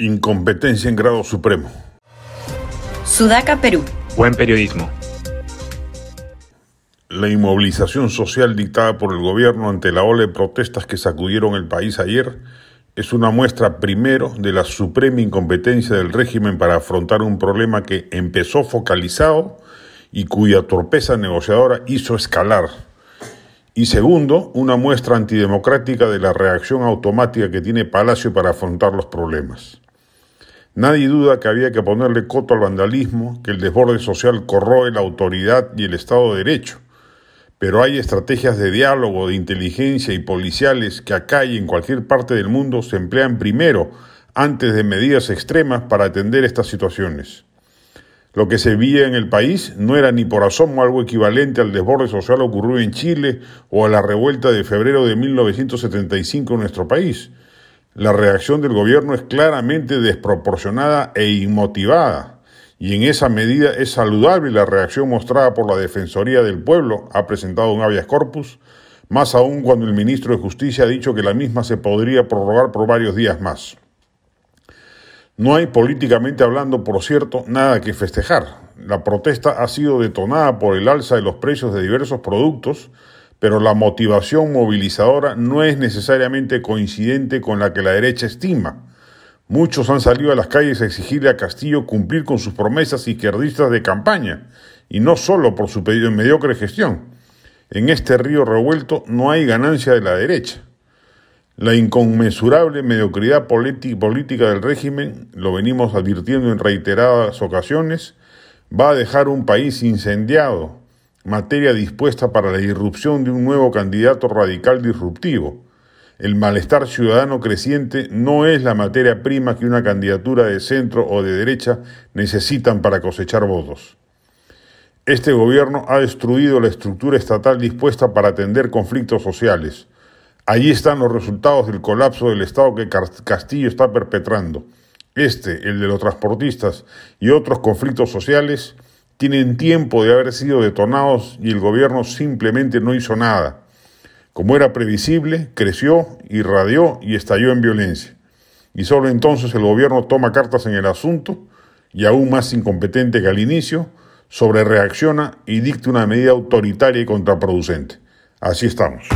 Incompetencia en grado supremo. Sudaca, Perú. Buen periodismo. La inmovilización social dictada por el gobierno ante la ola de protestas que sacudieron el país ayer es una muestra primero de la suprema incompetencia del régimen para afrontar un problema que empezó focalizado y cuya torpeza negociadora hizo escalar. Y segundo, una muestra antidemocrática de la reacción automática que tiene Palacio para afrontar los problemas. Nadie duda que había que ponerle coto al vandalismo, que el desborde social corroe la autoridad y el Estado de Derecho. Pero hay estrategias de diálogo, de inteligencia y policiales que acá y en cualquier parte del mundo se emplean primero, antes de medidas extremas para atender estas situaciones. Lo que se veía en el país no era ni por asomo algo equivalente al desborde social ocurrido en Chile o a la revuelta de febrero de 1975 en nuestro país la reacción del gobierno es claramente desproporcionada e inmotivada, y en esa medida es saludable la reacción mostrada por la Defensoría del Pueblo, ha presentado un habeas corpus, más aún cuando el ministro de Justicia ha dicho que la misma se podría prorrogar por varios días más. No hay políticamente hablando, por cierto, nada que festejar. La protesta ha sido detonada por el alza de los precios de diversos productos, pero la motivación movilizadora no es necesariamente coincidente con la que la derecha estima. Muchos han salido a las calles a exigirle a Castillo cumplir con sus promesas izquierdistas de campaña, y no solo por su mediocre gestión. En este río revuelto no hay ganancia de la derecha. La inconmensurable mediocridad política del régimen, lo venimos advirtiendo en reiteradas ocasiones, va a dejar un país incendiado, materia dispuesta para la irrupción de un nuevo candidato radical disruptivo. El malestar ciudadano creciente no es la materia prima que una candidatura de centro o de derecha necesitan para cosechar votos. Este gobierno ha destruido la estructura estatal dispuesta para atender conflictos sociales. Allí están los resultados del colapso del Estado que Castillo está perpetrando. Este, el de los transportistas y otros conflictos sociales, tienen tiempo de haber sido detonados y el gobierno simplemente no hizo nada. Como era previsible, creció, irradió y estalló en violencia. Y solo entonces el gobierno toma cartas en el asunto y aún más incompetente que al inicio, sobre reacciona y dicta una medida autoritaria y contraproducente. Así estamos.